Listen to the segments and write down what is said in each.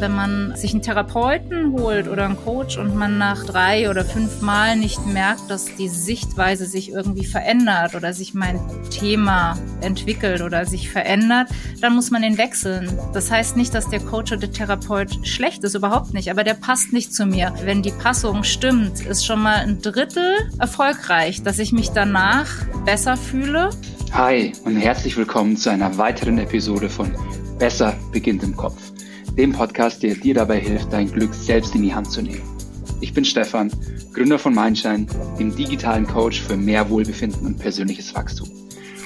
wenn man sich einen Therapeuten holt oder einen Coach und man nach drei oder fünf Mal nicht merkt, dass die Sichtweise sich irgendwie verändert oder sich mein Thema entwickelt oder sich verändert, dann muss man den wechseln. Das heißt nicht, dass der Coach oder der Therapeut schlecht ist, überhaupt nicht, aber der passt nicht zu mir. Wenn die Passung stimmt, ist schon mal ein Drittel erfolgreich, dass ich mich danach besser fühle. Hi und herzlich willkommen zu einer weiteren Episode von Besser beginnt im Kopf, dem Podcast, der dir dabei hilft, dein Glück selbst in die Hand zu nehmen. Ich bin Stefan, Gründer von Mindshine, dem digitalen Coach für mehr Wohlbefinden und persönliches Wachstum.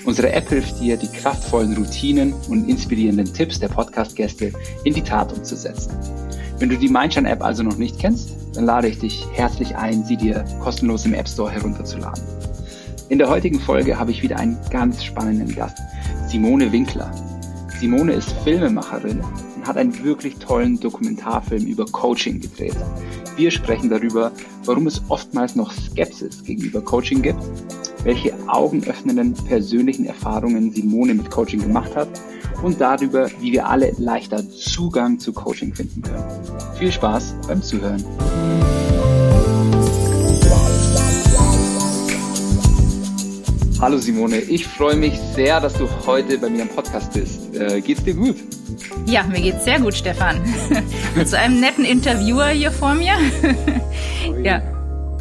Unsere App hilft dir, die kraftvollen Routinen und inspirierenden Tipps der Podcast-Gäste in die Tat umzusetzen. Wenn du die Mindshine-App also noch nicht kennst, dann lade ich dich herzlich ein, sie dir kostenlos im App Store herunterzuladen. In der heutigen Folge habe ich wieder einen ganz spannenden Gast, Simone Winkler. Simone ist Filmemacherin hat einen wirklich tollen Dokumentarfilm über Coaching gedreht. Wir sprechen darüber, warum es oftmals noch Skepsis gegenüber Coaching gibt, welche augenöffnenden persönlichen Erfahrungen Simone mit Coaching gemacht hat und darüber, wie wir alle leichter Zugang zu Coaching finden können. Viel Spaß beim Zuhören. Hallo Simone, ich freue mich sehr, dass du heute bei mir im Podcast bist. Äh, geht's dir gut? Ja, mir geht's sehr gut, Stefan. So einem netten Interviewer hier vor mir. ja.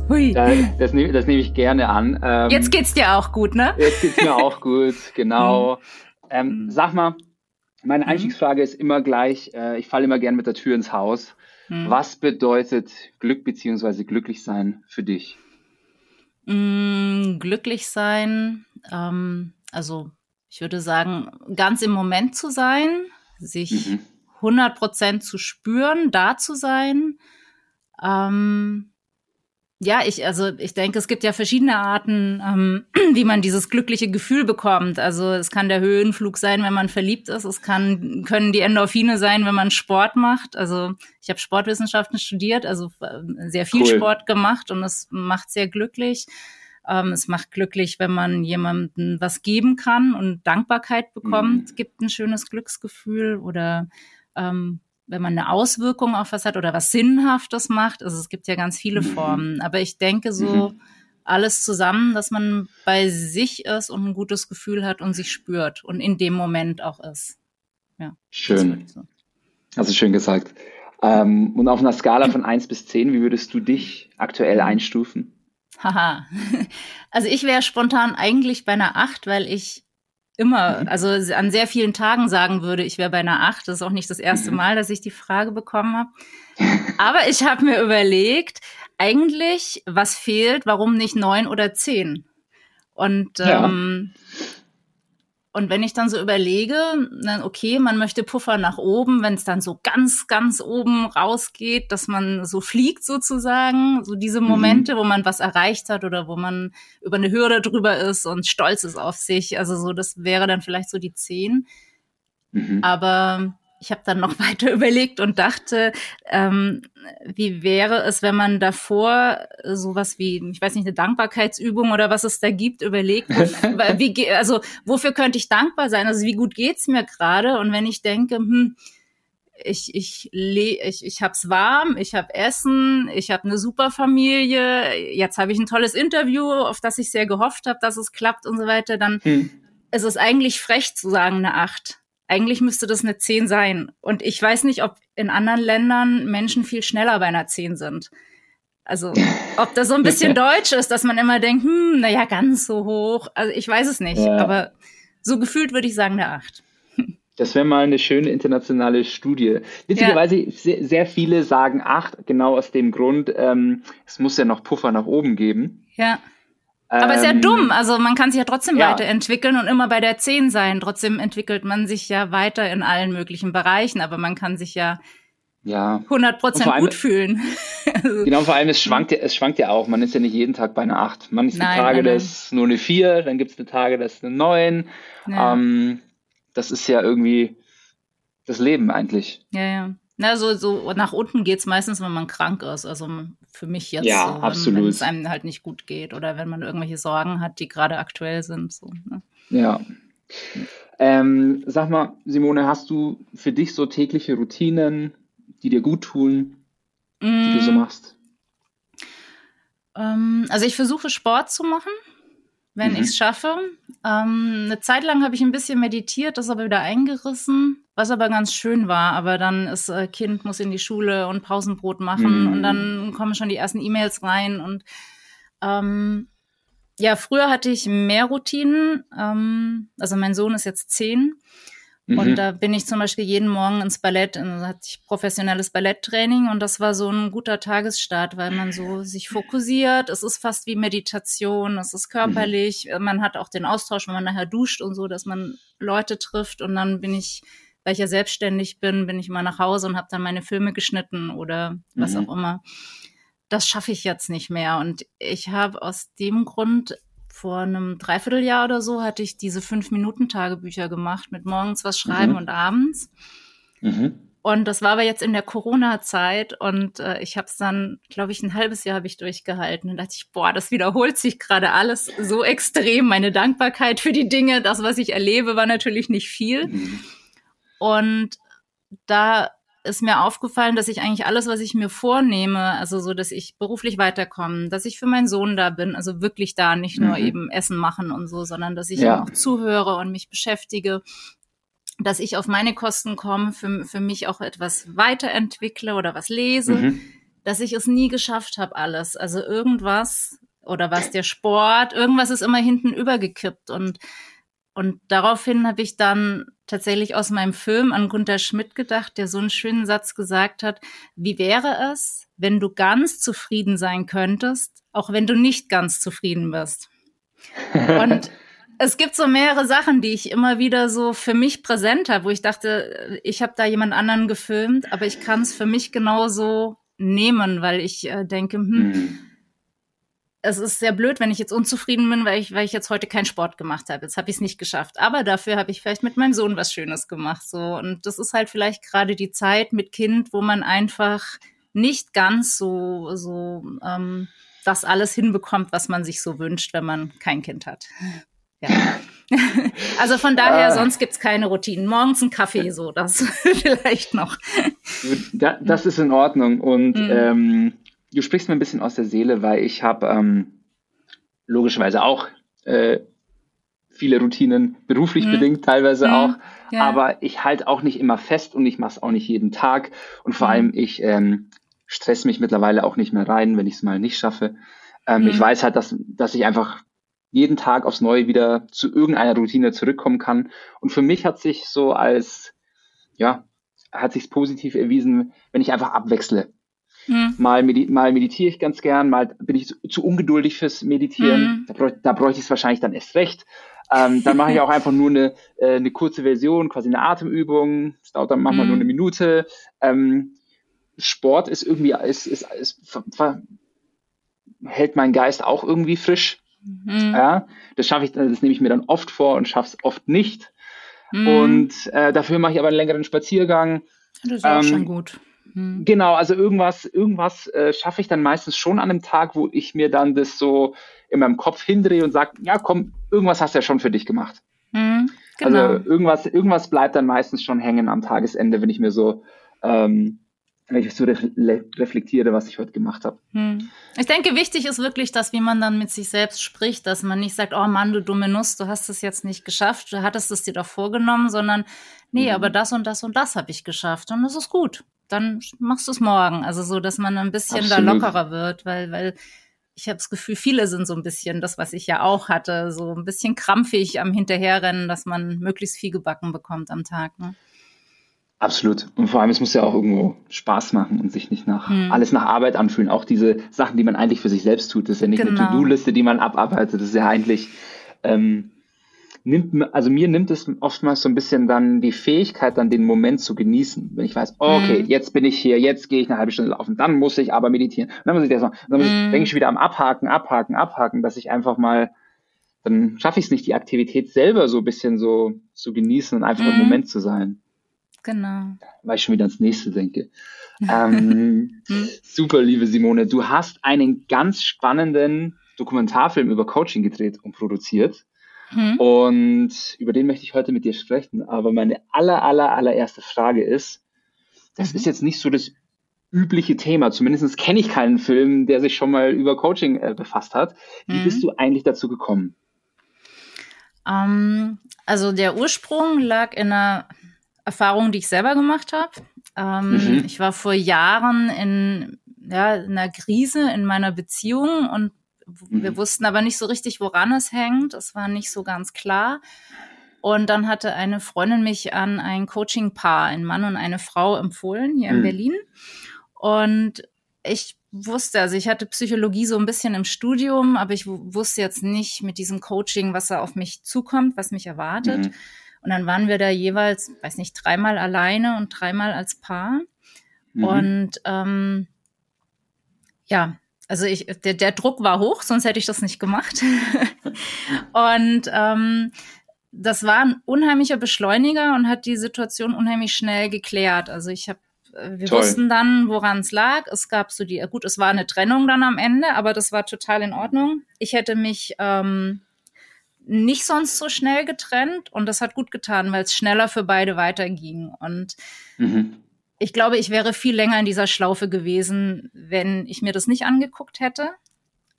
Hui. Das, das nehme nehm ich gerne an. Ähm, jetzt geht's dir auch gut, ne? Jetzt geht's mir auch gut, genau. Hm. Ähm, hm. sag mal, meine hm. Einstiegsfrage ist immer gleich, äh, ich falle immer gerne mit der Tür ins Haus. Hm. Was bedeutet Glück bzw. glücklich sein für dich? Mm, glücklich sein, ähm, also ich würde sagen, ganz im Moment zu sein, sich mhm. 100 Prozent zu spüren, da zu sein. Ähm, ja, ich, also ich denke, es gibt ja verschiedene Arten, ähm, wie man dieses glückliche Gefühl bekommt. Also es kann der Höhenflug sein, wenn man verliebt ist. Es kann, können die Endorphine sein, wenn man Sport macht. Also ich habe Sportwissenschaften studiert, also äh, sehr viel cool. Sport gemacht und es macht sehr glücklich. Ähm, es macht glücklich, wenn man jemandem was geben kann und Dankbarkeit bekommt, mhm. gibt ein schönes Glücksgefühl oder ähm, wenn man eine Auswirkung auf was hat oder was Sinnhaftes macht. Also es gibt ja ganz viele mhm. Formen. Aber ich denke so mhm. alles zusammen, dass man bei sich ist und ein gutes Gefühl hat und sich spürt und in dem Moment auch ist. Ja. Schön. So. Also schön gesagt. Ähm, und auf einer Skala von 1 bis 10, wie würdest du dich aktuell einstufen? Haha. Also ich wäre spontan eigentlich bei einer 8, weil ich immer, mhm. also an sehr vielen Tagen sagen würde, ich wäre bei einer Acht. Das ist auch nicht das erste mhm. Mal, dass ich die Frage bekommen habe. Aber ich habe mir überlegt, eigentlich, was fehlt, warum nicht neun oder zehn? Und ja. Und wenn ich dann so überlege, dann okay, man möchte Puffer nach oben, wenn es dann so ganz, ganz oben rausgeht, dass man so fliegt sozusagen, so diese mhm. Momente, mhm. wo man was erreicht hat oder wo man über eine Hürde drüber ist und stolz ist auf sich. Also so, das wäre dann vielleicht so die zehn. Mhm. Aber ich habe dann noch weiter überlegt und dachte, ähm, wie wäre es, wenn man davor sowas wie, ich weiß nicht, eine Dankbarkeitsübung oder was es da gibt, überlegt, wie, also wofür könnte ich dankbar sein? Also wie gut geht's mir gerade? Und wenn ich denke, hm, ich ich ich ich hab's warm, ich habe Essen, ich habe eine super Familie, jetzt habe ich ein tolles Interview, auf das ich sehr gehofft habe, dass es klappt und so weiter, dann hm. ist es eigentlich frech zu sagen eine Acht eigentlich müsste das eine 10 sein. Und ich weiß nicht, ob in anderen Ländern Menschen viel schneller bei einer 10 sind. Also, ob das so ein bisschen deutsch ist, dass man immer denkt, hm, naja, ganz so hoch. Also, ich weiß es nicht. Ja. Aber so gefühlt würde ich sagen, eine 8. Das wäre mal eine schöne internationale Studie. Witzigerweise, ja. sehr, sehr, viele sagen 8, genau aus dem Grund, ähm, es muss ja noch Puffer nach oben geben. Ja. Aber ist ja ähm, dumm. Also man kann sich ja trotzdem ja. weiterentwickeln und immer bei der 10 sein. Trotzdem entwickelt man sich ja weiter in allen möglichen Bereichen, aber man kann sich ja ja. 100 Prozent gut fühlen. genau, vor allem es schwankt, ja, es schwankt ja auch. Man ist ja nicht jeden Tag bei einer 8. Manche Tage, das ist nur eine 4, dann gibt es eine Tage, das ist eine 9. Ja. Ähm, das ist ja irgendwie das Leben eigentlich. Ja, ja. Na, so, so nach unten geht's meistens, wenn man krank ist. Also für mich jetzt ja, so, wenn, absolut. wenn es einem halt nicht gut geht oder wenn man irgendwelche Sorgen hat, die gerade aktuell sind. So, ne? Ja. Ähm, sag mal, Simone, hast du für dich so tägliche Routinen, die dir gut tun, die du so Mm, machst? ähm, also ich versuche Sport zu machen, wenn Mhm. ich es schaffe. Ähm, eine Zeit lang habe ich ein bisschen meditiert, das aber wieder eingerissen, was aber ganz schön war. Aber dann ist äh, Kind muss in die Schule und Pausenbrot machen Mhm. und dann kommen schon die ersten E-Mails rein und ähm, ja, früher hatte ich mehr Routinen. Ähm, also mein Sohn ist jetzt zehn Mhm. Und da bin ich zum Beispiel jeden Morgen ins Ballett, und da hatte ich professionelles Balletttraining und das war so ein guter Tagesstart, weil man so sich fokussiert. Es ist fast wie Meditation, es ist körperlich. Man hat auch den Austausch, wenn man nachher duscht und so, dass man Leute trifft und dann bin ich, weil ich ja selbstständig bin, bin ich immer nach Hause und habe dann meine Filme geschnitten oder was Mhm. auch immer. Das schaffe ich jetzt nicht mehr und ich habe aus dem Grund vor einem Dreivierteljahr oder so hatte ich diese Fünf-Minuten-Tagebücher gemacht mit morgens was schreiben Mhm. und abends. Mhm. Und das war aber jetzt in der Corona-Zeit und äh, ich habe es dann, glaube ich, ein halbes Jahr habe ich durchgehalten und dachte ich, boah, das wiederholt sich gerade alles so extrem. Meine Dankbarkeit für die Dinge, das, was ich erlebe, war natürlich nicht viel. Mhm. Und da ist mir aufgefallen, dass ich eigentlich alles, was ich mir vornehme, also so, dass ich beruflich weiterkomme, dass ich für meinen Sohn da bin, also wirklich da, nicht nur Mhm. eben Essen machen und so, sondern dass ich Ja. ihm auch zuhöre und mich beschäftige, dass ich auf meine Kosten komme, für, für mich auch etwas weiterentwickle oder was lese, Mhm. dass ich es nie geschafft habe, alles. Also irgendwas oder was der Sport, irgendwas ist immer hinten übergekippt und und daraufhin habe ich dann tatsächlich aus meinem Film an Gunther Schmidt gedacht, der so einen schönen Satz gesagt hat, wie wäre es, wenn du ganz zufrieden sein könntest, auch wenn du nicht ganz zufrieden bist. Und es gibt so mehrere Sachen, die ich immer wieder so für mich präsent habe, wo ich dachte, ich habe da jemand anderen gefilmt, aber ich kann es für mich genauso nehmen, weil ich äh, denke, hm, Mhm. Es ist sehr blöd, wenn ich jetzt unzufrieden bin, weil ich, weil ich jetzt heute keinen Sport gemacht habe. Jetzt habe ich es nicht geschafft. Aber dafür habe ich vielleicht mit meinem Sohn was Schönes gemacht. So. Und das ist halt vielleicht gerade die Zeit mit Kind, wo man einfach nicht ganz so, so ähm, das alles hinbekommt, was man sich so wünscht, wenn man kein Kind hat. Ja. Also von daher, Ah. sonst gibt's keine Routinen. Morgens ein Kaffee, so das vielleicht noch. Da, das ist in Ordnung. Und Mhm. ähm, du sprichst mir ein bisschen aus der Seele, weil ich habe ähm, logischerweise auch äh, viele Routinen, beruflich Mhm. bedingt teilweise Mhm. auch. Ja. Aber ich halte auch nicht immer fest und ich mache es auch nicht jeden Tag. Und vor Mhm. allem, ich ähm, stress mich mittlerweile auch nicht mehr rein, wenn ich es mal nicht schaffe. Ähm, Ich Mhm. weiß halt, dass, dass ich einfach jeden Tag aufs Neue wieder zu irgendeiner Routine zurückkommen kann. Und für mich hat sich so als, ja, hat sich positiv erwiesen, wenn ich einfach abwechsle. Hm. Mal, medi mal meditiere ich ganz gern, mal bin ich zu, zu ungeduldig fürs Meditieren. Mhm. Da, bräuch da bräuchte ich es wahrscheinlich dann erst recht. Ähm, dann mache ich auch einfach nur eine, äh, eine kurze Version, quasi eine Atemübung. Das dauert dann manchmal Mhm. nur eine Minute. Ähm, Sport ist irgendwie, ist, ist, ist, hält meinen Geist auch irgendwie frisch. Hm. Ja, das schaffe ich, das nehme ich mir dann oft vor und schaffe es oft nicht. Hm. Und äh, dafür mache ich aber einen längeren Spaziergang. das ist ja auch ähm, schon gut. Hm. Genau, also irgendwas, irgendwas äh, schaffe ich dann meistens schon an einem Tag, wo ich mir dann das so in meinem Kopf hindrehe und sage, ja komm, irgendwas hast du ja schon für dich gemacht. Hm. Genau. Also irgendwas, irgendwas bleibt dann meistens schon hängen am Tagesende, wenn ich mir so, ähm, wenn ich so refle reflektiere, was ich heute gemacht habe. Hm. Ich denke, wichtig ist wirklich, dass wie man dann mit sich selbst spricht, dass man nicht sagt, oh Mann, du dumme Nuss, du hast es jetzt nicht geschafft, du hattest es dir doch vorgenommen, sondern nee, Mhm. aber das und das und das habe ich geschafft und das ist gut. Dann machst du es morgen. Also so, dass man ein bisschen da Absolut. lockerer wird, weil, weil ich habe das Gefühl, viele sind so ein bisschen das, was ich ja auch hatte, so ein bisschen krampfig am Hinterherrennen, dass man möglichst viel gebacken bekommt am Tag. Ne? Absolut. Und vor allem, es muss ja auch irgendwo Spaß machen und sich nicht nach Hm. alles nach Arbeit anfühlen. Auch diese Sachen, die man eigentlich für sich selbst tut, das ist ja nicht eine Genau. To-Do-Liste, die man abarbeitet. Das ist ja eigentlich, ähm, nimmt, also mir nimmt es oftmals so ein bisschen dann die Fähigkeit, dann den Moment zu genießen. Wenn ich weiß, oh, okay, Hm. jetzt bin ich hier, jetzt gehe ich eine halbe Stunde laufen, dann muss ich aber meditieren. Dann muss ich das machen. Dann muss ich, Hm. denke ich wieder am Abhaken, Abhaken, Abhaken, dass ich einfach mal, dann schaffe ich es nicht, die Aktivität selber so ein bisschen so zu genießen und einfach im Hm. Moment zu sein Genau. weil ich schon wieder ans nächste denke. Ähm, Hm. super, liebe Simone. Du hast einen ganz spannenden Dokumentarfilm über Coaching gedreht und produziert. Hm. Und über den möchte ich heute mit dir sprechen. Aber meine aller, aller, allererste Frage ist, das mhm. ist jetzt nicht so das übliche Thema. Zumindest kenne ich keinen Film, der sich schon mal über Coaching äh, befasst hat. Wie mhm. bist du eigentlich dazu gekommen? Ähm, also der Ursprung lag in einer Erfahrung, die ich selber gemacht habe. Ähm, mhm. Ich war vor Jahren in, ja, in einer Krise in meiner Beziehung und wir mhm. wussten aber nicht so richtig, woran es hängt. Es war nicht so ganz klar. Und dann hatte eine Freundin mich an ein Coaching-Paar, ein Mann und eine Frau, empfohlen hier in mhm. Berlin. Und ich wusste, also ich hatte Psychologie so ein bisschen im Studium, aber ich wusste jetzt nicht mit diesem Coaching, was da auf mich zukommt, was mich erwartet. Mhm. Und dann waren wir da jeweils, weiß nicht, dreimal alleine und dreimal als Paar. Mhm. Und ähm, ja, also ich, der, der Druck war hoch, sonst hätte ich das nicht gemacht. und ähm, das war ein unheimlicher Beschleuniger und hat die Situation unheimlich schnell geklärt. Also ich habe äh, wir Toll. wussten dann, woran es lag. Es gab so die, gut, es war eine Trennung dann am Ende, aber das war total in Ordnung. Ich hätte mich ähm, nicht sonst so schnell getrennt und das hat gut getan, weil es schneller für beide weiterging. Und mhm. Ich glaube, ich wäre viel länger in dieser Schlaufe gewesen, wenn ich mir das nicht angeguckt hätte.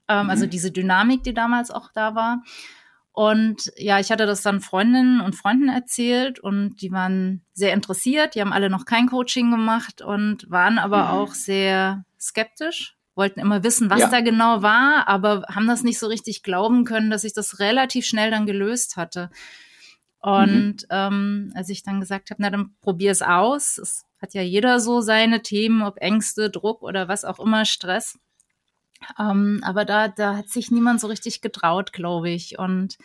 Ähm, also mhm. Also diese Dynamik, die damals auch da war. Und ja, ich hatte das dann Freundinnen und Freunden erzählt und die waren sehr interessiert. Die haben alle noch kein Coaching gemacht und waren aber mhm. auch sehr skeptisch, wollten immer wissen, was ja. da genau war, aber haben das nicht so richtig glauben können, dass ich das relativ schnell dann gelöst hatte. Und mhm. ähm, als ich dann gesagt habe, na dann probier es aus. Es hat ja jeder so seine Themen, ob Ängste, Druck oder was auch immer, Stress. Ähm, aber da, da hat sich niemand so richtig getraut, glaube ich. Und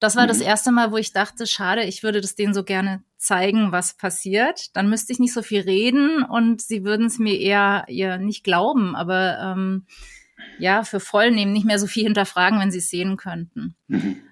das war mhm. das erste Mal, wo ich dachte, schade, ich würde das denen so gerne zeigen, was passiert. Dann müsste ich nicht so viel reden und sie würden es mir eher, eher nicht glauben, aber ähm, ja, für voll nehmen, nicht mehr so viel hinterfragen, wenn sie es sehen könnten. Mhm.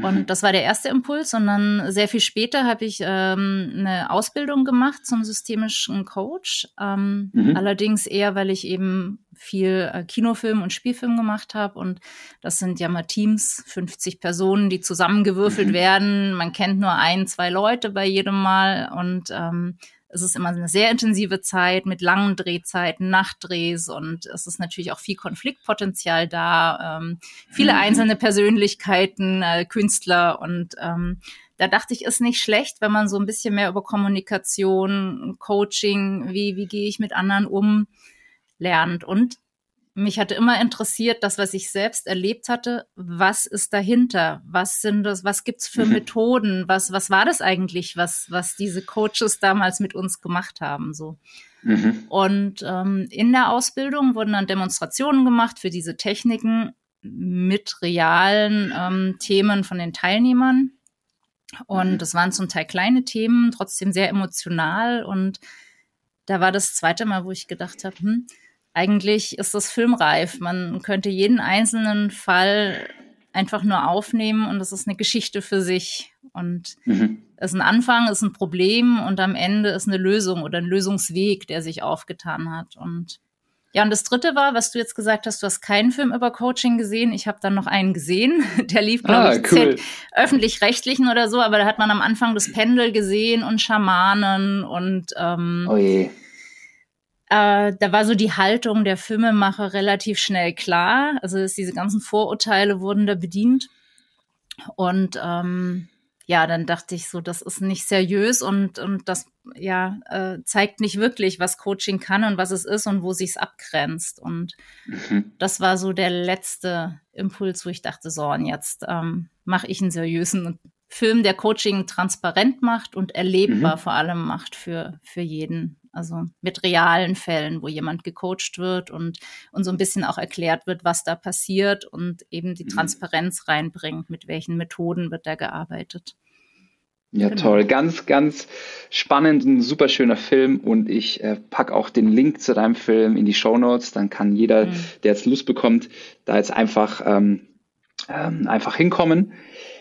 Und mhm. das war der erste Impuls. Und dann sehr viel später habe ich ähm, eine Ausbildung gemacht zum systemischen Coach. Ähm, mhm. Allerdings eher, weil ich eben viel äh, Kinofilm und Spielfilm gemacht habe. Und das sind ja mal Teams, 50 Personen, die zusammengewürfelt mhm. werden. Man kennt nur ein, zwei Leute bei jedem Mal. Und ähm, es ist immer eine sehr intensive Zeit mit langen Drehzeiten, Nachtdrehs und es ist natürlich auch viel Konfliktpotenzial da, ähm, viele mhm. einzelne Persönlichkeiten, äh, Künstler und ähm, da dachte ich, ist nicht schlecht, wenn man so ein bisschen mehr über Kommunikation, Coaching, wie, wie gehe ich mit anderen um, lernt. Und mich hatte immer interessiert, das, was ich selbst erlebt hatte, was ist dahinter? Was sind das, was gibt's für mhm. Methoden? Was, was war das eigentlich, was, was diese Coaches damals mit uns gemacht haben, so? Mhm. Und ähm, in der Ausbildung wurden dann Demonstrationen gemacht für diese Techniken mit realen ähm, Themen von den Teilnehmern. Und mhm. das waren zum Teil kleine Themen, trotzdem sehr emotional. Und da war das zweite Mal, wo ich gedacht habe, hm, eigentlich ist das filmreif. Man könnte jeden einzelnen Fall einfach nur aufnehmen und es ist eine Geschichte für sich. Und mhm. es ist ein Anfang, ist ein Problem und am Ende ist eine Lösung oder ein Lösungsweg, der sich aufgetan hat. Und ja, und das dritte war, was du jetzt gesagt hast, du hast keinen Film über Coaching gesehen. Ich habe dann noch einen gesehen. Der lief, glaube ah, ich, cool. öffentlich-rechtlichen oder so, aber da hat man am Anfang das Pendel gesehen und Schamanen und ähm, oh je äh, da war so die Haltung der Filmemacher relativ schnell klar. Also diese ganzen Vorurteile wurden da bedient. Und ähm, ja, dann dachte ich so, das ist nicht seriös und, und das ja äh, zeigt nicht wirklich, was Coaching kann und was es ist und wo sich's abgrenzt. Und mhm. das war so der letzte Impuls, wo ich dachte, so, und jetzt ähm, mache ich einen seriösen Film, der Coaching transparent macht und erlebbar mhm. vor allem macht für, für jeden. Also mit realen Fällen, wo jemand gecoacht wird und, und so ein bisschen auch erklärt wird, was da passiert und eben die mhm. Transparenz reinbringt, mit welchen Methoden wird da gearbeitet. Ja, genau. toll. Ganz, ganz spannend, ein super schöner Film und ich äh, pack auch den Link zu deinem Film in die Show Notes. Dann kann jeder, mhm. der jetzt Lust bekommt, da jetzt einfach, ähm, ähm, einfach hinkommen.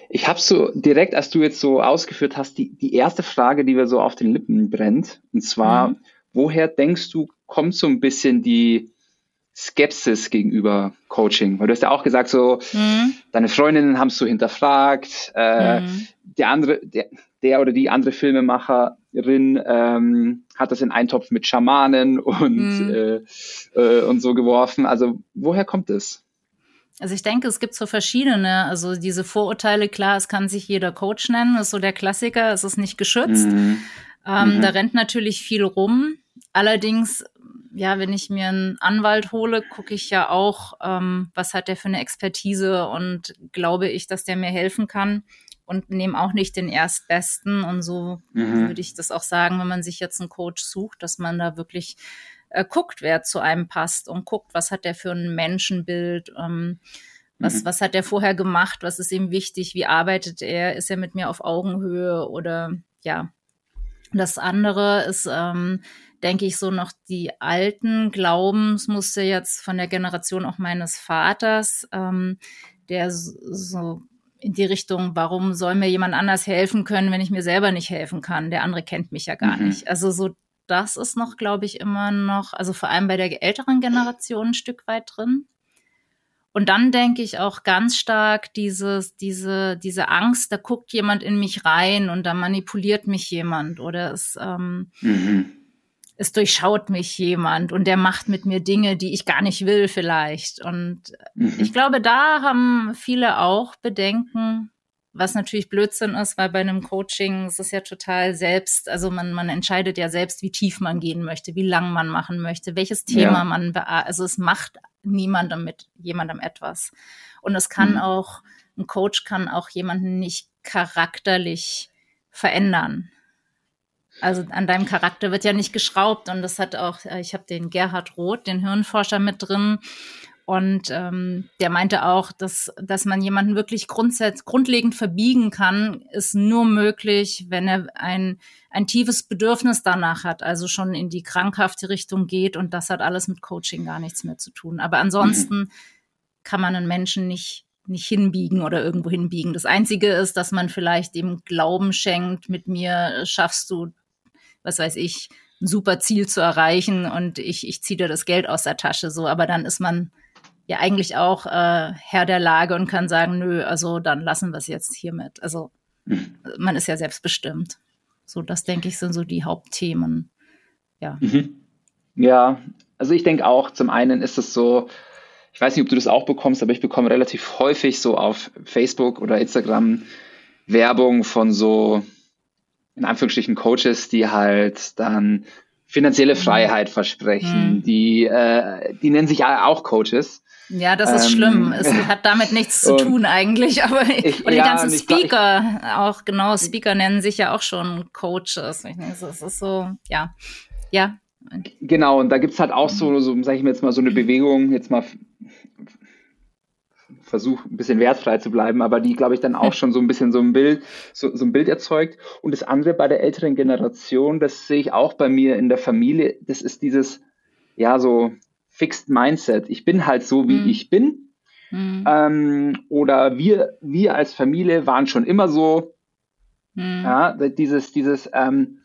Ich habe so direkt, als du jetzt so ausgeführt hast, die, die erste Frage, die mir so auf den Lippen brennt. Und zwar, mhm. woher denkst du, kommt so ein bisschen die Skepsis gegenüber Coaching? Weil du hast ja auch gesagt, so, mhm. deine Freundinnen haben es so hinterfragt, äh, mhm. der andere, der, der oder die andere Filmemacher ähm, hat das in einen Topf mit Schamanen und, mhm. äh, äh, und so geworfen. Also woher kommt es? Also ich denke, es gibt so verschiedene, also diese Vorurteile, klar, es kann sich jeder Coach nennen, ist so der Klassiker, es ist nicht geschützt. Mhm. Ähm, mhm. Da rennt natürlich viel rum. Allerdings, ja, wenn ich mir einen Anwalt hole, gucke ich ja auch, ähm, was hat der für eine Expertise und glaube ich, dass der mir helfen kann und nehme auch nicht den Erstbesten. Und so mhm. würde ich das auch sagen, wenn man sich jetzt einen Coach sucht, dass man da wirklich äh, guckt, wer zu einem passt und guckt, was hat der für ein Menschenbild, ähm, was, mhm. was hat er vorher gemacht, was ist ihm wichtig, wie arbeitet er, ist er mit mir auf Augenhöhe oder ja. Das andere ist, ähm, denke ich, so noch die alten Glaubensmuster jetzt von der Generation auch meines Vaters, ähm, der so in die Richtung, warum soll mir jemand anders helfen können, wenn ich mir selber nicht helfen kann? Der andere kennt mich ja gar mhm. nicht. Also so das ist noch, glaube ich, immer noch, also vor allem bei der älteren Generation ein Stück weit drin. Und dann denke ich auch ganz stark dieses, diese, diese Angst, da guckt jemand in mich rein und da manipuliert mich jemand oder es, ähm, mhm. es durchschaut mich jemand und der macht mit mir Dinge, die ich gar nicht will vielleicht. Und mhm. ich glaube, da haben viele auch Bedenken, was natürlich Blödsinn ist, weil bei einem Coaching ist es ja total selbst, also man, man entscheidet ja selbst, wie tief man gehen möchte, wie lang man machen möchte, welches Thema ja. man, also es macht niemandem mit jemandem etwas. Und es kann mhm. auch, ein Coach kann auch jemanden nicht charakterlich verändern. Also an deinem Charakter wird ja nicht geschraubt und das hat auch, ich habe den Gerhard Roth, den Hirnforscher mit drin und ähm, der meinte auch, dass, dass man jemanden wirklich grundsätzlich grundlegend verbiegen kann, ist nur möglich, wenn er ein, ein tiefes Bedürfnis danach hat, also schon in die krankhafte Richtung geht. Und das hat alles mit Coaching gar nichts mehr zu tun. Aber ansonsten mhm. kann man einen Menschen nicht nicht hinbiegen oder irgendwo hinbiegen. Das Einzige ist, dass man vielleicht dem Glauben schenkt, mit mir schaffst du, was weiß ich, ein super Ziel zu erreichen und ich, ich ziehe dir das Geld aus der Tasche so, aber dann ist man ja eigentlich auch äh, Herr der Lage und kann sagen, nö, also dann lassen wir es jetzt hiermit. Also mhm. man ist ja selbstbestimmt. So, das denke ich, sind so die Hauptthemen. Ja. Mhm. Ja, also ich denke auch, zum einen ist es so, ich weiß nicht, ob du das auch bekommst, aber ich bekomme relativ häufig so auf Facebook oder Instagram Werbung von so, in Anführungsstrichen, Coaches, die halt dann finanzielle mhm. Freiheit versprechen. Mhm. Die, äh, die nennen sich auch Coaches. Ja, das ist ähm, schlimm. Es hat damit nichts zu tun eigentlich. Aber ich, und die ja, ganzen Speaker, ich, auch genau, Speaker nennen sich ja auch schon Coaches. Es ist so, ja, ja. Genau, und da gibt's halt auch so, so sage ich mir jetzt mal, so eine Bewegung, jetzt mal versuch ein bisschen wertfrei zu bleiben, aber die, glaube ich, dann auch schon so ein bisschen so ein Bild, so, so ein Bild erzeugt. Und das andere bei der älteren Generation, das sehe ich auch bei mir in der Familie, das ist dieses, ja, so Fixed Mindset. Ich bin halt so, wie mhm. ich bin. Mhm. Ähm, oder wir, wir als Familie waren schon immer so. Mhm. Ja, dieses, dieses, ähm,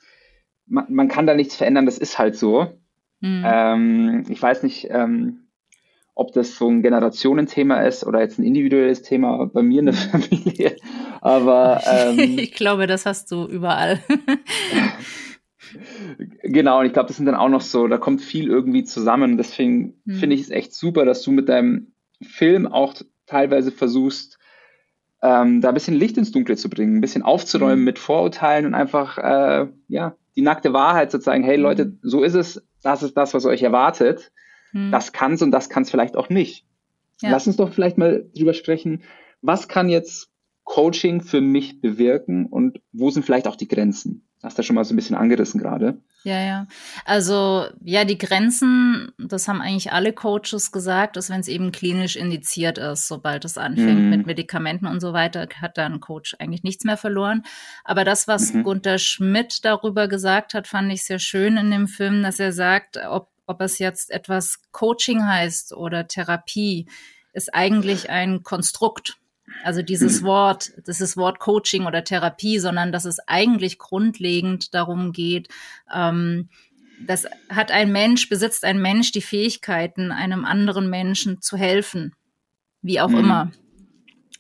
man, man, kann da nichts verändern, das ist halt so. Mhm. Ähm, ich weiß nicht, ähm, ob das so ein Generationenthema ist oder jetzt ein individuelles Thema bei mir in der mhm. Familie. Aber ähm, ich glaube, das hast du überall. Genau, und ich glaube, das sind dann auch noch so, da kommt viel irgendwie zusammen. Deswegen hm. finde ich es echt super, dass du mit deinem Film auch teilweise versuchst, ähm, da ein bisschen Licht ins Dunkle zu bringen, ein bisschen aufzuräumen hm. mit Vorurteilen und einfach, äh, ja, die nackte Wahrheit zu zeigen, hey Leute, hm. so ist es, das ist das, was euch erwartet. Hm. Das kann's und das kann's vielleicht auch nicht. Ja. Lass uns doch vielleicht mal drüber sprechen, was kann jetzt Coaching für mich bewirken und wo sind vielleicht auch die Grenzen? Hast du schon mal so ein bisschen angerissen gerade. Ja, ja. Also, ja, die Grenzen, das haben eigentlich alle Coaches gesagt, ist, wenn es eben klinisch indiziert ist, sobald es anfängt mhm. mit Medikamenten und so weiter, hat dann ein Coach eigentlich nichts mehr verloren. Aber das, was mhm. Gunther Schmidt darüber gesagt hat, fand ich sehr schön in dem Film, dass er sagt, ob, ob es jetzt etwas Coaching heißt oder Therapie, ist eigentlich ein Konstrukt. Also dieses Wort, das ist Wort Coaching oder Therapie, sondern dass es eigentlich grundlegend darum geht, ähm, das hat ein Mensch, besitzt ein Mensch die Fähigkeiten, einem anderen Menschen zu helfen, wie auch mhm. immer.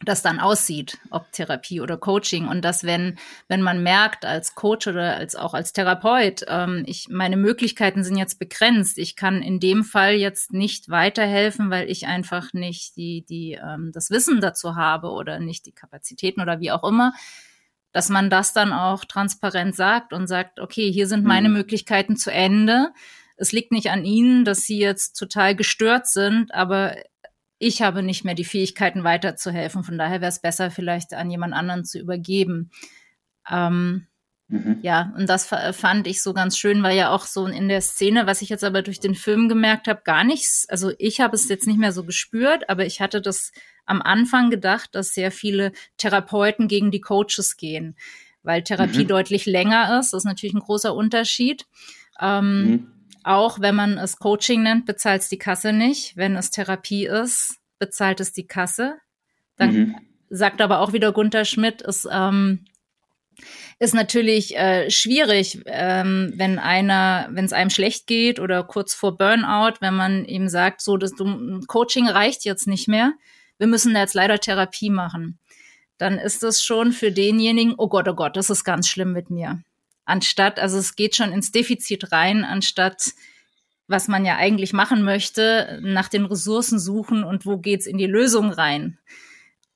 Das dann aussieht, ob Therapie oder Coaching. Und dass wenn, wenn man merkt als Coach oder als auch als Therapeut, ähm, ich, meine Möglichkeiten sind jetzt begrenzt. Ich kann in dem Fall jetzt nicht weiterhelfen, weil ich einfach nicht die, die, ähm, das Wissen dazu habe oder nicht die Kapazitäten oder wie auch immer, dass man das dann auch transparent sagt und sagt, okay, hier sind meine mhm. Möglichkeiten zu Ende. Es liegt nicht an Ihnen, dass Sie jetzt total gestört sind, aber ich habe nicht mehr die Fähigkeiten weiterzuhelfen. Von daher wäre es besser, vielleicht an jemand anderen zu übergeben. Ähm, mhm. Ja, und das fand ich so ganz schön, weil ja auch so in der Szene, was ich jetzt aber durch den Film gemerkt habe, gar nichts. Also ich habe es jetzt nicht mehr so gespürt, aber ich hatte das am Anfang gedacht, dass sehr viele Therapeuten gegen die Coaches gehen, weil Therapie mhm. deutlich länger ist. Das ist natürlich ein großer Unterschied. Ähm, mhm. Auch wenn man es Coaching nennt, bezahlt es die Kasse nicht. Wenn es Therapie ist, bezahlt es die Kasse. Dann mhm. sagt aber auch wieder Gunther Schmidt, es ähm, ist natürlich äh, schwierig, ähm, wenn einer, wenn es einem schlecht geht oder kurz vor Burnout, wenn man ihm sagt, so, das du, Coaching reicht jetzt nicht mehr, wir müssen jetzt leider Therapie machen. Dann ist das schon für denjenigen, oh Gott, oh Gott, das ist ganz schlimm mit mir anstatt, also es geht schon ins Defizit rein, anstatt was man ja eigentlich machen möchte, nach den Ressourcen suchen und wo geht's in die Lösung rein.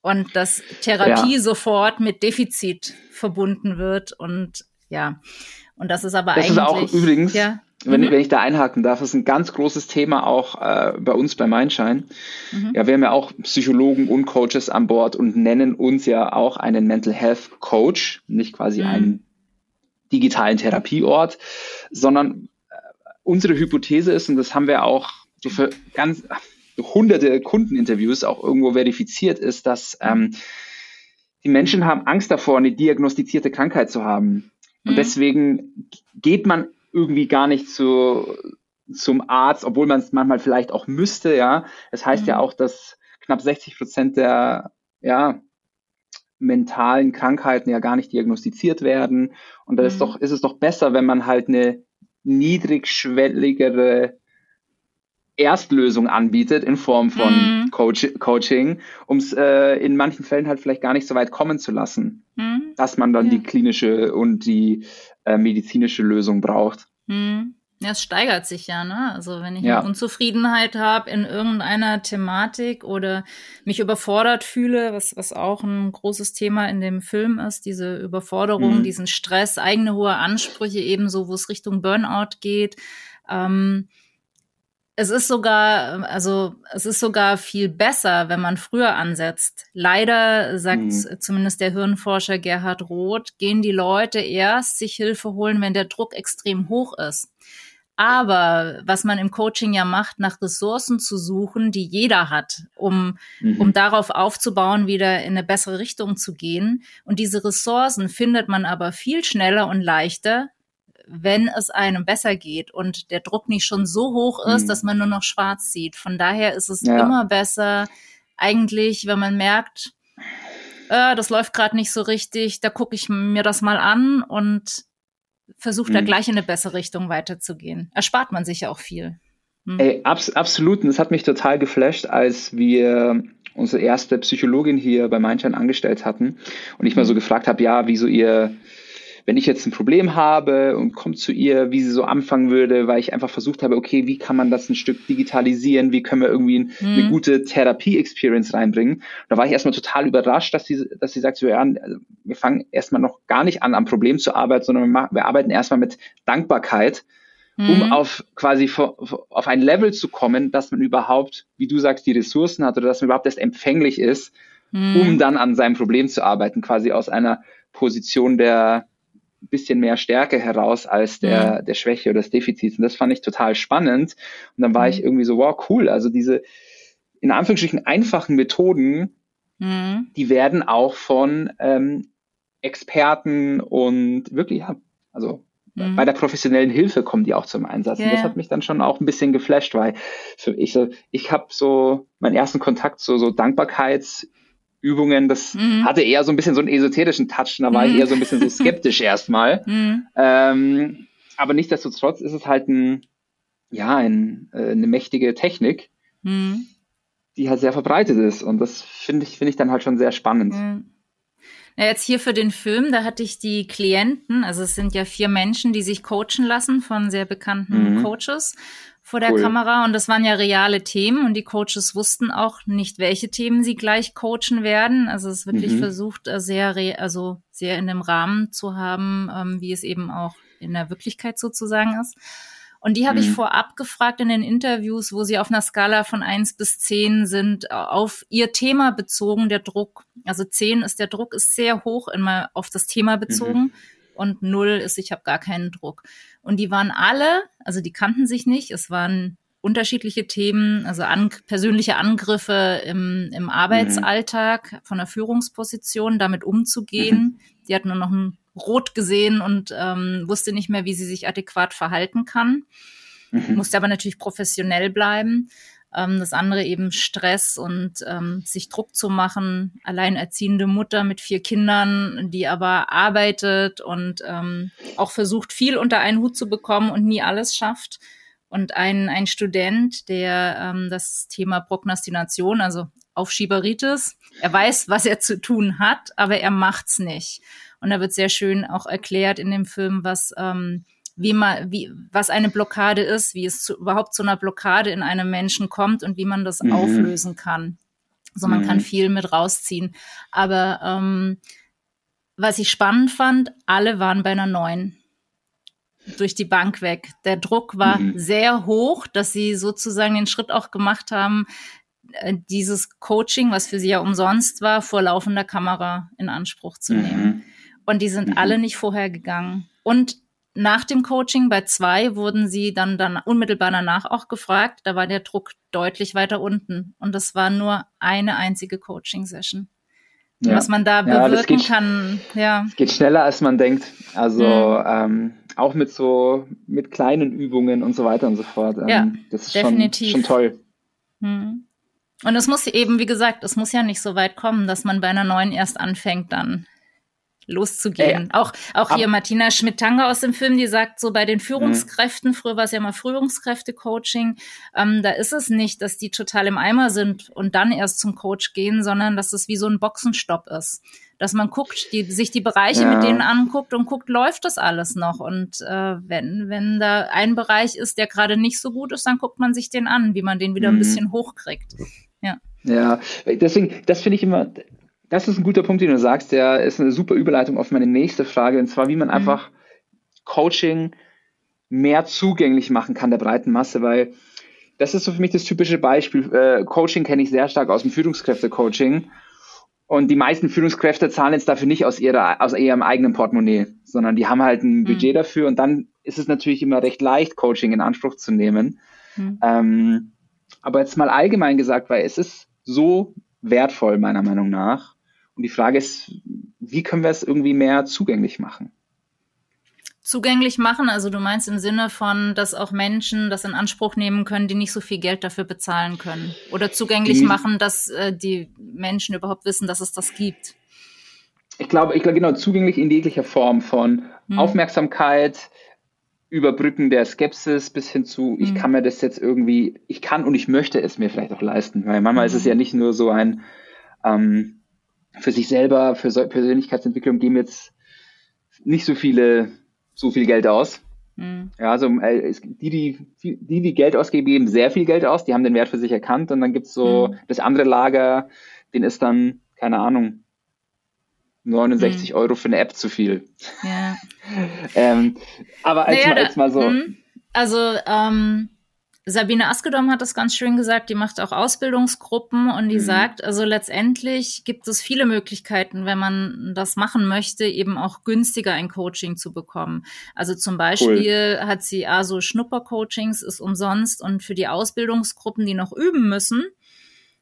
Und dass Therapie ja. sofort mit Defizit verbunden wird und ja, und das ist aber das eigentlich. Das ist auch übrigens, ja. wenn, mhm. wenn ich da einhaken darf, ist ein ganz großes Thema auch äh, bei uns bei Mindshine. Mhm. Ja, wir haben ja auch Psychologen und Coaches an Bord und nennen uns ja auch einen Mental Health Coach, nicht quasi mhm. einen digitalen Therapieort, sondern äh, unsere Hypothese ist, und das haben wir auch so für ganz hunderte Kundeninterviews auch irgendwo verifiziert, ist, dass ähm, die Menschen haben Angst davor, eine diagnostizierte Krankheit zu haben. Und mhm. deswegen geht man irgendwie gar nicht zu, zum Arzt, obwohl man es manchmal vielleicht auch müsste, ja. Es das heißt mhm. ja auch, dass knapp 60 Prozent der ja, mentalen Krankheiten ja gar nicht diagnostiziert werden. Und da mhm. ist doch, ist es doch besser, wenn man halt eine niedrigschwelligere Erstlösung anbietet in Form von mhm. Coach, Coaching, um es äh, in manchen Fällen halt vielleicht gar nicht so weit kommen zu lassen, mhm. dass man dann ja. die klinische und die äh, medizinische Lösung braucht. Mhm. Ja, es steigert sich ja, ne? Also wenn ich ja. eine Unzufriedenheit habe in irgendeiner Thematik oder mich überfordert fühle, was, was auch ein großes Thema in dem Film ist, diese Überforderung, mhm. diesen Stress, eigene hohe Ansprüche ebenso, wo es Richtung Burnout geht. Ähm, es ist sogar, also es ist sogar viel besser, wenn man früher ansetzt. Leider sagt mhm. zumindest der Hirnforscher Gerhard Roth, gehen die Leute erst sich Hilfe holen, wenn der Druck extrem hoch ist. Aber was man im Coaching ja macht, nach Ressourcen zu suchen, die jeder hat, um, mhm. um darauf aufzubauen, wieder in eine bessere Richtung zu gehen. Und diese Ressourcen findet man aber viel schneller und leichter, wenn es einem besser geht und der Druck nicht schon so hoch ist, mhm. dass man nur noch schwarz sieht. Von daher ist es ja. immer besser, eigentlich, wenn man merkt, äh, das läuft gerade nicht so richtig, da gucke ich mir das mal an und versucht mhm. da gleich in eine bessere Richtung weiterzugehen. Erspart man sich ja auch viel. Mhm. Ey, abs absolut. Und das hat mich total geflasht, als wir unsere erste Psychologin hier bei Mindshine angestellt hatten und ich mal so mhm. gefragt habe, ja, wieso ihr wenn ich jetzt ein Problem habe und komme zu ihr, wie sie so anfangen würde, weil ich einfach versucht habe, okay, wie kann man das ein Stück digitalisieren, wie können wir irgendwie ein, mhm. eine gute Therapie-Experience reinbringen. Da war ich erstmal total überrascht, dass sie, dass sie sagt, so, ja, wir fangen erstmal noch gar nicht an, am Problem zu arbeiten, sondern wir, machen, wir arbeiten erstmal mit Dankbarkeit, um mhm. auf quasi auf ein Level zu kommen, dass man überhaupt, wie du sagst, die Ressourcen hat oder dass man überhaupt erst empfänglich ist, mhm. um dann an seinem Problem zu arbeiten, quasi aus einer Position der, bisschen mehr Stärke heraus als der, mhm. der Schwäche oder des Defizits. Und das fand ich total spannend. Und dann war mhm. ich irgendwie so, wow, cool. Also diese in Anführungsstrichen einfachen Methoden, mhm. die werden auch von ähm, Experten und wirklich, ja, also mhm. bei der professionellen Hilfe kommen die auch zum Einsatz. Yeah. Und das hat mich dann schon auch ein bisschen geflasht, weil ich so, ich habe so meinen ersten Kontakt zu so Dankbarkeits Übungen, das mhm. hatte eher so ein bisschen so einen esoterischen Touch, da war mhm. ich eher so ein bisschen so skeptisch erstmal. Mhm. Ähm, aber nichtsdestotrotz ist es halt ein, ja, ein, äh, eine mächtige Technik. Mhm. die halt sehr verbreitet ist. Und das finde ich, finde ich dann halt schon sehr spannend. Mhm. Ja, jetzt hier für den Film, da hatte ich die Klienten, also es sind ja vier Menschen, die sich coachen lassen von sehr bekannten mhm. Coaches vor der cool. Kamera und das waren ja reale Themen und die Coaches wussten auch nicht, welche Themen sie gleich coachen werden. Also es ist wirklich mhm. versucht, äh, sehr, also sehr in dem Rahmen zu haben, ähm, wie es eben auch in der Wirklichkeit sozusagen ist. Und die habe mhm. ich vorab gefragt in den Interviews, wo sie auf einer Skala von eins bis zehn sind, auf ihr Thema bezogen, der Druck. Also zehn ist der Druck ist sehr hoch immer auf das Thema bezogen. Mhm. Und null ist, ich habe gar keinen Druck. Und die waren alle, also die kannten sich nicht, es waren unterschiedliche Themen, also an, persönliche Angriffe im, im Arbeitsalltag mhm. von der Führungsposition, damit umzugehen. Mhm. Die hat nur noch ein rot gesehen und ähm, wusste nicht mehr, wie sie sich adäquat verhalten kann. Mhm. Musste aber natürlich professionell bleiben. Ähm, das andere eben Stress und ähm, sich Druck zu machen. Alleinerziehende Mutter mit vier Kindern, die aber arbeitet und ähm, auch versucht, viel unter einen Hut zu bekommen und nie alles schafft. Und ein, ein Student, der ähm, das Thema Prognostination, also Aufschieberitis, er weiß, was er zu tun hat, aber er macht's nicht. Und da wird sehr schön auch erklärt in dem Film, was ähm, wie man, wie, was eine Blockade ist, wie es zu, überhaupt zu einer Blockade in einem Menschen kommt und wie man das mhm. auflösen kann. So, man mhm. kann viel mit rausziehen. Aber ähm, was ich spannend fand, alle waren bei einer neuen durch die Bank weg. Der Druck war mhm. sehr hoch, dass sie sozusagen den Schritt auch gemacht haben, äh, dieses Coaching, was für sie ja umsonst war, vor laufender Kamera in Anspruch zu nehmen. Mhm. Und die sind mhm. alle nicht vorher gegangen. Und nach dem Coaching bei zwei wurden sie dann, dann unmittelbar danach auch gefragt. Da war der Druck deutlich weiter unten. Und das war nur eine einzige Coaching-Session. Ja. Was man da bewirken ja, geht, kann, ja. Es geht schneller, als man denkt. Also mhm. ähm, auch mit so mit kleinen Übungen und so weiter und so fort. Ähm, ja, das ist definitiv. Schon, schon toll. Mhm. Und es muss eben, wie gesagt, es muss ja nicht so weit kommen, dass man bei einer neuen erst anfängt, dann loszugehen. Äh, auch auch hier Martina Schmidt-Tanger aus dem Film, die sagt so bei den Führungskräften, früher war es ja mal Führungskräfte-Coaching, ähm, da ist es nicht, dass die total im Eimer sind und dann erst zum Coach gehen, sondern dass es wie so ein Boxenstopp ist. Dass man guckt, die, sich die Bereiche ja. mit denen anguckt und guckt, läuft das alles noch? Und äh, wenn, wenn da ein Bereich ist, der gerade nicht so gut ist, dann guckt man sich den an, wie man den wieder mhm. ein bisschen hochkriegt. Ja. Ja, deswegen, das finde ich immer, das ist ein guter Punkt, den du sagst. Der ist eine super Überleitung auf meine nächste Frage, und zwar, wie man mhm. einfach Coaching mehr zugänglich machen kann der breiten Masse, weil das ist so für mich das typische Beispiel. Äh, Coaching kenne ich sehr stark aus dem Führungskräfte-Coaching. Und die meisten Führungskräfte zahlen jetzt dafür nicht aus, ihrer, aus ihrem eigenen Portemonnaie, sondern die haben halt ein mhm. Budget dafür und dann ist es natürlich immer recht leicht, Coaching in Anspruch zu nehmen. Mhm. Ähm, aber jetzt mal allgemein gesagt, weil es ist so wertvoll, meiner Meinung nach, und die Frage ist, wie können wir es irgendwie mehr zugänglich machen? Zugänglich machen, also du meinst im Sinne von, dass auch Menschen das in Anspruch nehmen können, die nicht so viel Geld dafür bezahlen können. Oder zugänglich die, machen, dass äh, die Menschen überhaupt wissen, dass es das gibt. Ich glaube, ich glaube genau, zugänglich in jeglicher Form von hm. Aufmerksamkeit, Überbrücken der Skepsis bis hin zu, ich hm. kann mir das jetzt irgendwie, ich kann und ich möchte es mir vielleicht auch leisten. Weil manchmal hm. ist es hm. ja nicht nur so ein, ähm, für sich selber, für Persönlichkeitsentwicklung geben jetzt nicht so viele so viel Geld aus. Mhm. Ja, also äh, es, die, die, die, die Geld ausgeben, geben sehr viel Geld aus, die haben den Wert für sich erkannt und dann gibt's so mhm. das andere Lager, den ist dann, keine Ahnung, 69 mhm. Euro für eine App zu viel. Ja. ähm, aber als, naja, mal, als mal so. Hm. Also ähm, Sabine Askedom hat das ganz schön gesagt, die macht auch Ausbildungsgruppen und die mhm. sagt, also letztendlich gibt es viele Möglichkeiten, wenn man das machen möchte, eben auch günstiger ein Coaching zu bekommen. Also zum Beispiel cool. hat sie also Schnuppercoachings, ist umsonst und für die Ausbildungsgruppen, die noch üben müssen,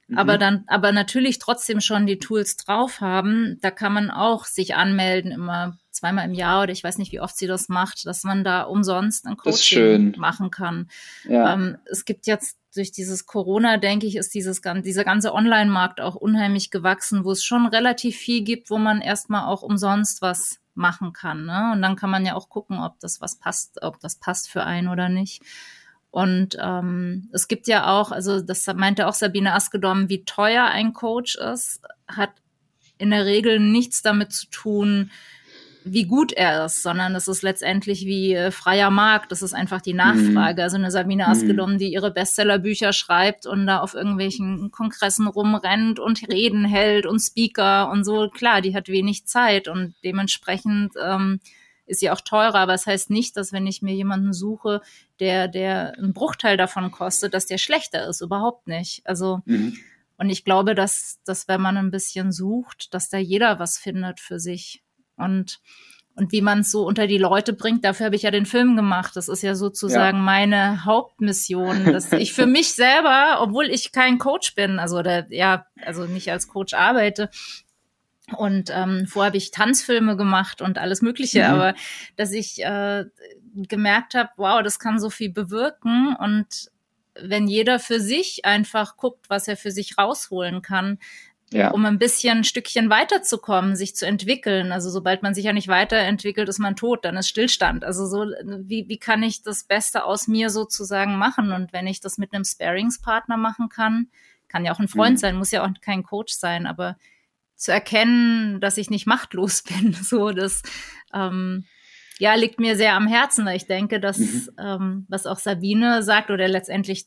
mhm. aber dann, aber natürlich trotzdem schon die Tools drauf haben, da kann man auch sich anmelden, immer zweimal im Jahr oder ich weiß nicht, wie oft sie das macht, dass man da umsonst ein Coaching machen kann. Ja. Ähm, es gibt jetzt durch dieses Corona, denke ich, ist dieses, dieser ganze Online-Markt auch unheimlich gewachsen, wo es schon relativ viel gibt, wo man erstmal auch umsonst was machen kann. Ne? Und dann kann man ja auch gucken, ob das was passt, ob das passt für einen oder nicht. Und ähm, es gibt ja auch, also das meinte auch Sabine Askedom, wie teuer ein Coach ist, hat in der Regel nichts damit zu tun, wie gut er ist, sondern es ist letztendlich wie äh, freier Markt. Das ist einfach die Nachfrage. Mhm. Also eine Sabine Askedom, die ihre Bestsellerbücher schreibt und da auf irgendwelchen Kongressen rumrennt und Reden hält und Speaker und so. Klar, die hat wenig Zeit und dementsprechend ähm, ist sie auch teurer. Aber es das heißt nicht, dass wenn ich mir jemanden suche, der, der einen Bruchteil davon kostet, dass der schlechter ist. Überhaupt nicht. Also, mhm. und ich glaube, dass, dass wenn man ein bisschen sucht, dass da jeder was findet für sich. Und, und wie man es so unter die Leute bringt, dafür habe ich ja den Film gemacht. Das ist ja sozusagen ja. meine Hauptmission, dass ich für mich selber, obwohl ich kein Coach bin, also oder ja, also nicht als Coach arbeite, und ähm, vorher habe ich Tanzfilme gemacht und alles Mögliche, mhm. aber dass ich äh, gemerkt habe, wow, das kann so viel bewirken und wenn jeder für sich einfach guckt, was er für sich rausholen kann, ja. um ein bisschen ein Stückchen weiterzukommen, sich zu entwickeln. Also sobald man sich ja nicht weiterentwickelt, ist man tot, dann ist Stillstand. Also so, wie, wie kann ich das Beste aus mir sozusagen machen? Und wenn ich das mit einem Sparingspartner machen kann, kann ja auch ein Freund mhm. sein, muss ja auch kein Coach sein, aber zu erkennen, dass ich nicht machtlos bin, so das ähm, ja liegt mir sehr am Herzen, ich denke, dass mhm. ähm, was auch Sabine sagt oder letztendlich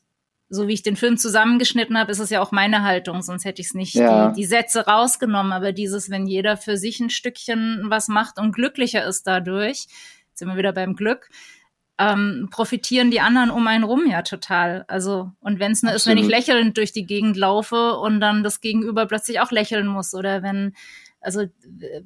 so wie ich den Film zusammengeschnitten habe, ist es ja auch meine Haltung, sonst hätte ich es nicht ja. die, die, Sätze rausgenommen. Aber dieses, wenn jeder für sich ein Stückchen was macht und glücklicher ist dadurch, sind wir wieder beim Glück, ähm, profitieren die anderen um einen rum ja total. Also, und wenn es nur ist, wenn ich lächelnd durch die Gegend laufe und dann das Gegenüber plötzlich auch lächeln muss oder wenn also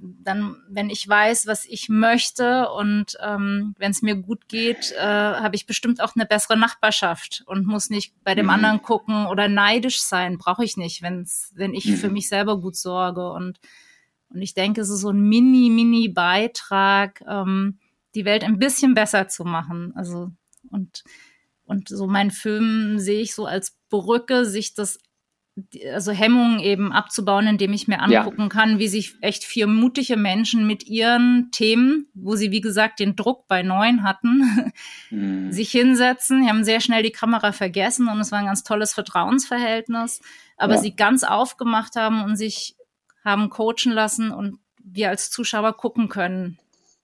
dann, wenn ich weiß, was ich möchte und ähm, wenn es mir gut geht, äh, habe ich bestimmt auch eine bessere Nachbarschaft und muss nicht bei dem mhm. anderen gucken oder neidisch sein. Brauche ich nicht, wenn's, wenn ich mhm. für mich selber gut sorge. Und, und ich denke, es ist so ein mini, mini Beitrag, ähm, die Welt ein bisschen besser zu machen. Also und und so mein Film sehe ich so als Brücke, sich das also Hemmungen eben abzubauen, indem ich mir angucken ja. kann, wie sich echt vier mutige Menschen mit ihren Themen, wo sie wie gesagt den Druck bei neun hatten, mhm. sich hinsetzen. Die haben sehr schnell die Kamera vergessen und es war ein ganz tolles Vertrauensverhältnis, aber ja. sie ganz aufgemacht haben und sich haben coachen lassen und wir als Zuschauer gucken können.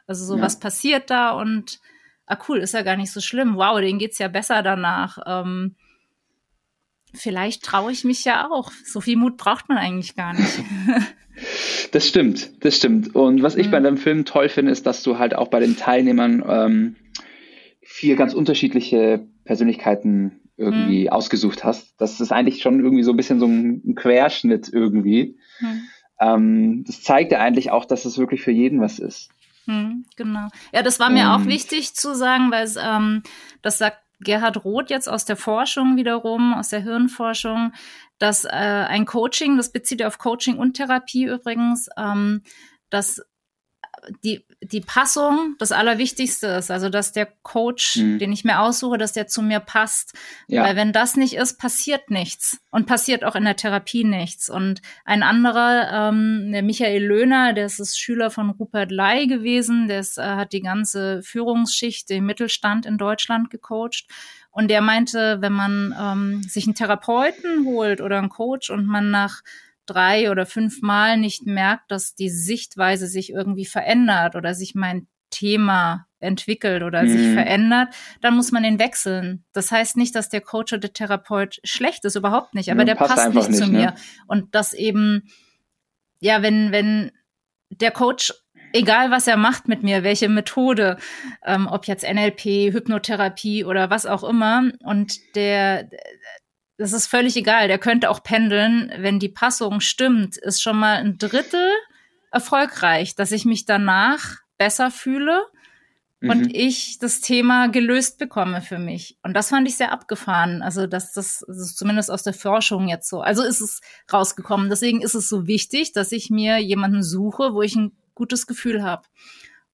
Also so ja. was passiert da und ah cool, ist ja gar nicht so schlimm. Wow, denen geht's ja besser danach. Ähm, vielleicht traue ich mich ja auch. So viel Mut braucht man eigentlich gar nicht. das stimmt, das stimmt. Und was ich mhm. bei deinem Film toll finde, ist, dass du halt auch bei den Teilnehmern ähm, vier ganz unterschiedliche Persönlichkeiten irgendwie mhm. ausgesucht hast. Das ist eigentlich schon irgendwie so ein bisschen so ein Querschnitt irgendwie. Mhm. Ähm, das zeigt ja eigentlich auch, dass es wirklich für jeden was ist. Mhm, genau. Ja, das war mir Und, auch wichtig zu sagen, weil es, ähm, das sagt Gerhard Roth jetzt aus der Forschung wiederum, aus der Hirnforschung, dass äh, ein Coaching, das bezieht auf Coaching und Therapie übrigens, ähm, dass die, die Passung das Allerwichtigste ist. Also, dass der Coach, mhm. den ich mir aussuche, dass der zu mir passt. Ja. Weil wenn das nicht ist, passiert nichts. Und passiert auch in der Therapie nichts. Und ein anderer, ähm, der Michael Löhner, der ist Schüler von Rupert Lai gewesen, der ist, äh, hat die ganze Führungsschicht, den Mittelstand in Deutschland gecoacht. Und der meinte, wenn man ähm, sich einen Therapeuten holt oder einen Coach und man nach drei oder fünf Mal nicht merkt, dass die Sichtweise sich irgendwie verändert oder sich mein Thema entwickelt oder mhm. sich verändert, dann muss man ihn wechseln. Das heißt nicht, dass der Coach oder der Therapeut schlecht ist, überhaupt nicht, aber ja, der passt, passt nicht, nicht, zu ne? mir. Und das eben, ja, wenn, wenn der Coach egal was er macht mit mir, welche Methode, ähm, ob jetzt NLP, Hypnotherapie oder was auch immer, und der das ist völlig egal. Der könnte auch pendeln. Wenn die Passung stimmt, ist schon mal ein Drittel erfolgreich, dass ich mich danach besser fühle mhm. und ich das Thema gelöst bekomme für mich. Und das fand ich sehr abgefahren. Also, dass das, ist zumindest aus der Forschung jetzt so. Also ist es rausgekommen. Deswegen ist es so wichtig, dass ich mir jemanden suche, wo ich ein gutes Gefühl habe.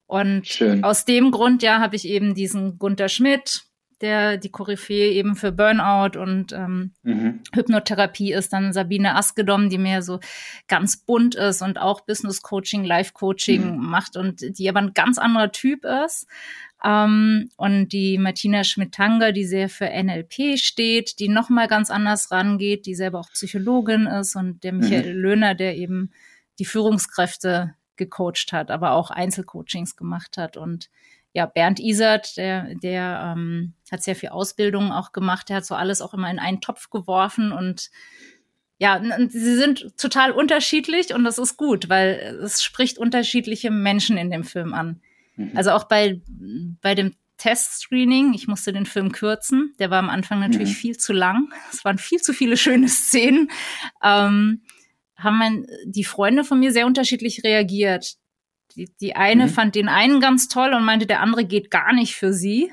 Und Schön. aus dem Grund, ja, habe ich eben diesen Gunter Schmidt, der die Koryphäe eben für Burnout und ähm, mhm. Hypnotherapie ist. Dann Sabine Askedom, die mehr so ganz bunt ist und auch Business Coaching, Life Coaching mhm. macht und die aber ein ganz anderer Typ ist. Ähm, und die Martina Schmidt-Tanger, die sehr für NLP steht, die nochmal ganz anders rangeht, die selber auch Psychologin ist und der Michael mhm. Löhner, der eben die Führungskräfte gecoacht hat, aber auch Einzelcoachings gemacht hat. Und ja, Bernd Isert, der, der ähm, hat sehr viel Ausbildung auch gemacht, der hat so alles auch immer in einen Topf geworfen und ja, und sie sind total unterschiedlich und das ist gut, weil es spricht unterschiedliche Menschen in dem Film an. Mhm. Also auch bei, bei dem Testscreening, ich musste den Film kürzen, der war am Anfang natürlich mhm. viel zu lang. Es waren viel zu viele schöne Szenen. Ähm, haben mein, die Freunde von mir sehr unterschiedlich reagiert. Die, die eine mhm. fand den einen ganz toll und meinte, der andere geht gar nicht für sie.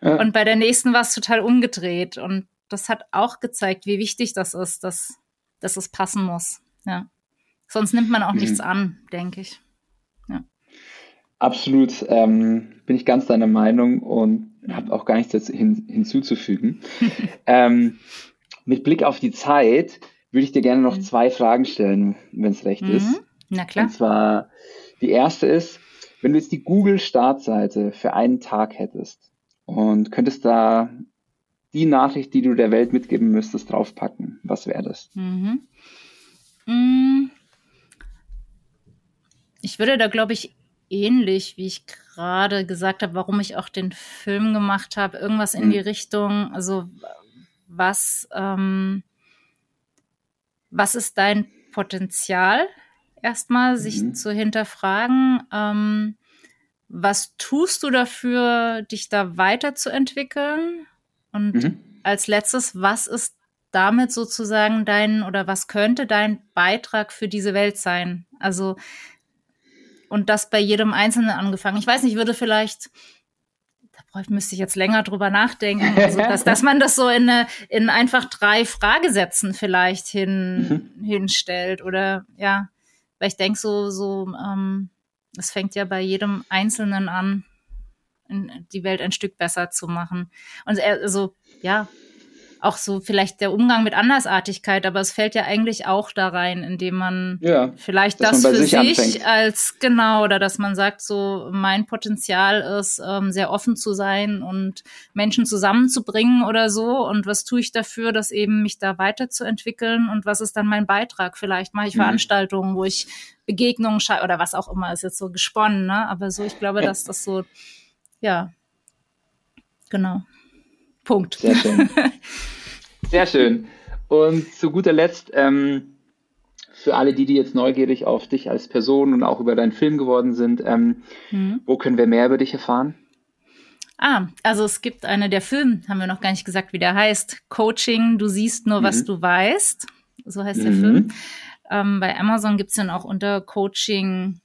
Ja. Und bei der nächsten war es total umgedreht. Und das hat auch gezeigt, wie wichtig das ist, dass, dass es passen muss. Ja. Sonst nimmt man auch mhm. nichts an, denke ich. Ja. Absolut, ähm, bin ich ganz deiner Meinung und habe auch gar nichts hin, hinzuzufügen. ähm, mit Blick auf die Zeit würde ich dir gerne noch mhm. zwei Fragen stellen, wenn es recht mhm. ist. Na klar. Und zwar, die erste ist, wenn du jetzt die Google-Startseite für einen Tag hättest und könntest da die Nachricht, die du der Welt mitgeben müsstest, draufpacken, was wäre das? Mhm. Mm. Ich würde da, glaube ich, ähnlich, wie ich gerade gesagt habe, warum ich auch den Film gemacht habe, irgendwas in mhm. die Richtung, also was, ähm, was ist dein Potenzial? Erstmal sich mhm. zu hinterfragen, ähm, was tust du dafür, dich da weiterzuentwickeln? Und mhm. als letztes, was ist damit sozusagen dein oder was könnte dein Beitrag für diese Welt sein? Also, und das bei jedem Einzelnen angefangen. Ich weiß nicht, würde vielleicht da müsste ich jetzt länger drüber nachdenken, also dass, dass man das so in, eine, in einfach drei Fragesätzen vielleicht hin, mhm. hinstellt oder ja, weil ich denke so, so, ähm, es fängt ja bei jedem Einzelnen an, die Welt ein Stück besser zu machen. Und also, ja, auch so vielleicht der Umgang mit Andersartigkeit, aber es fällt ja eigentlich auch da rein, indem man ja, vielleicht das man für sich, sich als genau oder dass man sagt, so mein Potenzial ist, ähm, sehr offen zu sein und Menschen zusammenzubringen oder so. Und was tue ich dafür, dass eben mich da weiterzuentwickeln und was ist dann mein Beitrag? Vielleicht mache ich mhm. Veranstaltungen, wo ich Begegnungen oder was auch immer ist jetzt so gesponnen, ne? Aber so, ich glaube, dass das so, ja, genau. Punkt. Sehr schön. Sehr schön. Und zu guter Letzt, ähm, für alle die, die jetzt neugierig auf dich als Person und auch über deinen Film geworden sind, ähm, mhm. wo können wir mehr über dich erfahren? Ah, also es gibt eine, der Film, haben wir noch gar nicht gesagt, wie der heißt. Coaching, du siehst nur, mhm. was du weißt. So heißt mhm. der Film. Ähm, bei Amazon gibt es den auch unter Coaching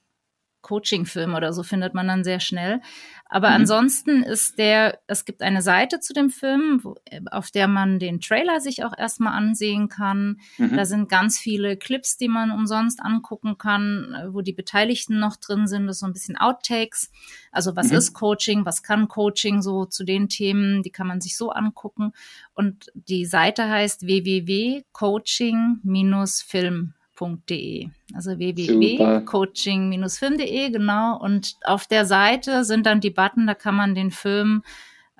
Coaching-Film oder so findet man dann sehr schnell. Aber mhm. ansonsten ist der, es gibt eine Seite zu dem Film, wo, auf der man den Trailer sich auch erstmal ansehen kann. Mhm. Da sind ganz viele Clips, die man umsonst angucken kann, wo die Beteiligten noch drin sind. Das ist so ein bisschen Outtakes. Also was mhm. ist Coaching? Was kann Coaching so zu den Themen? Die kann man sich so angucken. Und die Seite heißt www.coaching-film www.coaching-film.de. Also www.coaching-film.de, genau. Und auf der Seite sind dann die Button, da kann man den Film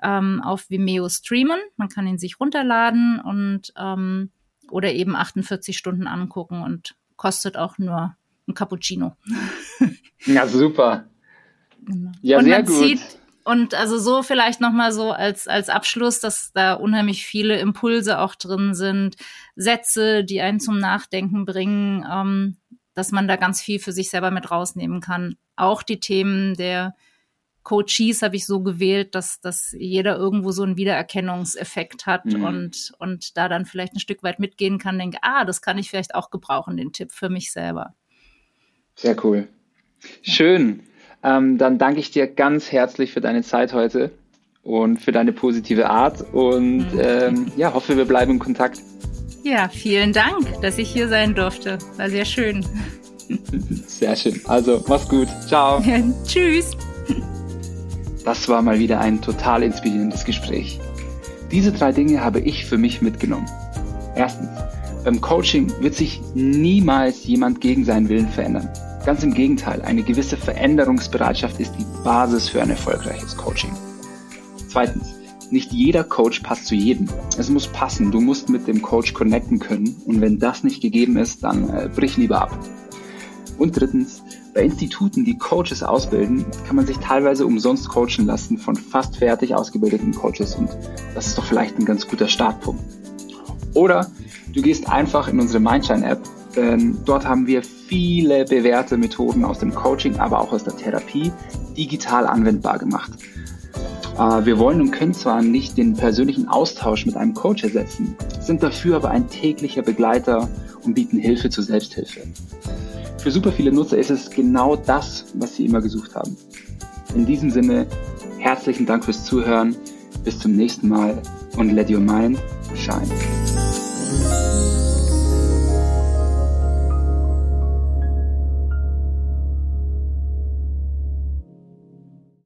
ähm, auf Vimeo streamen. Man kann ihn sich runterladen und ähm, oder eben 48 Stunden angucken und kostet auch nur ein Cappuccino. ja, super. Genau. Ja, und sehr gut. Sieht, und also so vielleicht nochmal so als, als Abschluss, dass da unheimlich viele Impulse auch drin sind, Sätze, die einen zum Nachdenken bringen, ähm, dass man da ganz viel für sich selber mit rausnehmen kann. Auch die Themen der Coaches habe ich so gewählt, dass, dass jeder irgendwo so einen Wiedererkennungseffekt hat mhm. und, und da dann vielleicht ein Stück weit mitgehen kann, denke, ah, das kann ich vielleicht auch gebrauchen, den Tipp für mich selber. Sehr cool. Schön. Ähm, dann danke ich dir ganz herzlich für deine Zeit heute und für deine positive Art und ähm, ja, hoffe, wir bleiben in Kontakt. Ja, vielen Dank, dass ich hier sein durfte. War sehr schön. Sehr schön. Also, mach's gut. Ciao. Ja, tschüss. Das war mal wieder ein total inspirierendes Gespräch. Diese drei Dinge habe ich für mich mitgenommen. Erstens, beim Coaching wird sich niemals jemand gegen seinen Willen verändern. Ganz im Gegenteil, eine gewisse Veränderungsbereitschaft ist die Basis für ein erfolgreiches Coaching. Zweitens, nicht jeder Coach passt zu jedem. Es muss passen. Du musst mit dem Coach connecten können. Und wenn das nicht gegeben ist, dann äh, brich lieber ab. Und drittens, bei Instituten, die Coaches ausbilden, kann man sich teilweise umsonst coachen lassen von fast fertig ausgebildeten Coaches. Und das ist doch vielleicht ein ganz guter Startpunkt. Oder du gehst einfach in unsere Mindshine-App. Denn dort haben wir viele bewährte Methoden aus dem Coaching, aber auch aus der Therapie digital anwendbar gemacht. Äh, wir wollen und können zwar nicht den persönlichen Austausch mit einem Coach ersetzen, sind dafür aber ein täglicher Begleiter und bieten Hilfe zur Selbsthilfe. Für super viele Nutzer ist es genau das, was sie immer gesucht haben. In diesem Sinne, herzlichen Dank fürs Zuhören, bis zum nächsten Mal und let your mind shine.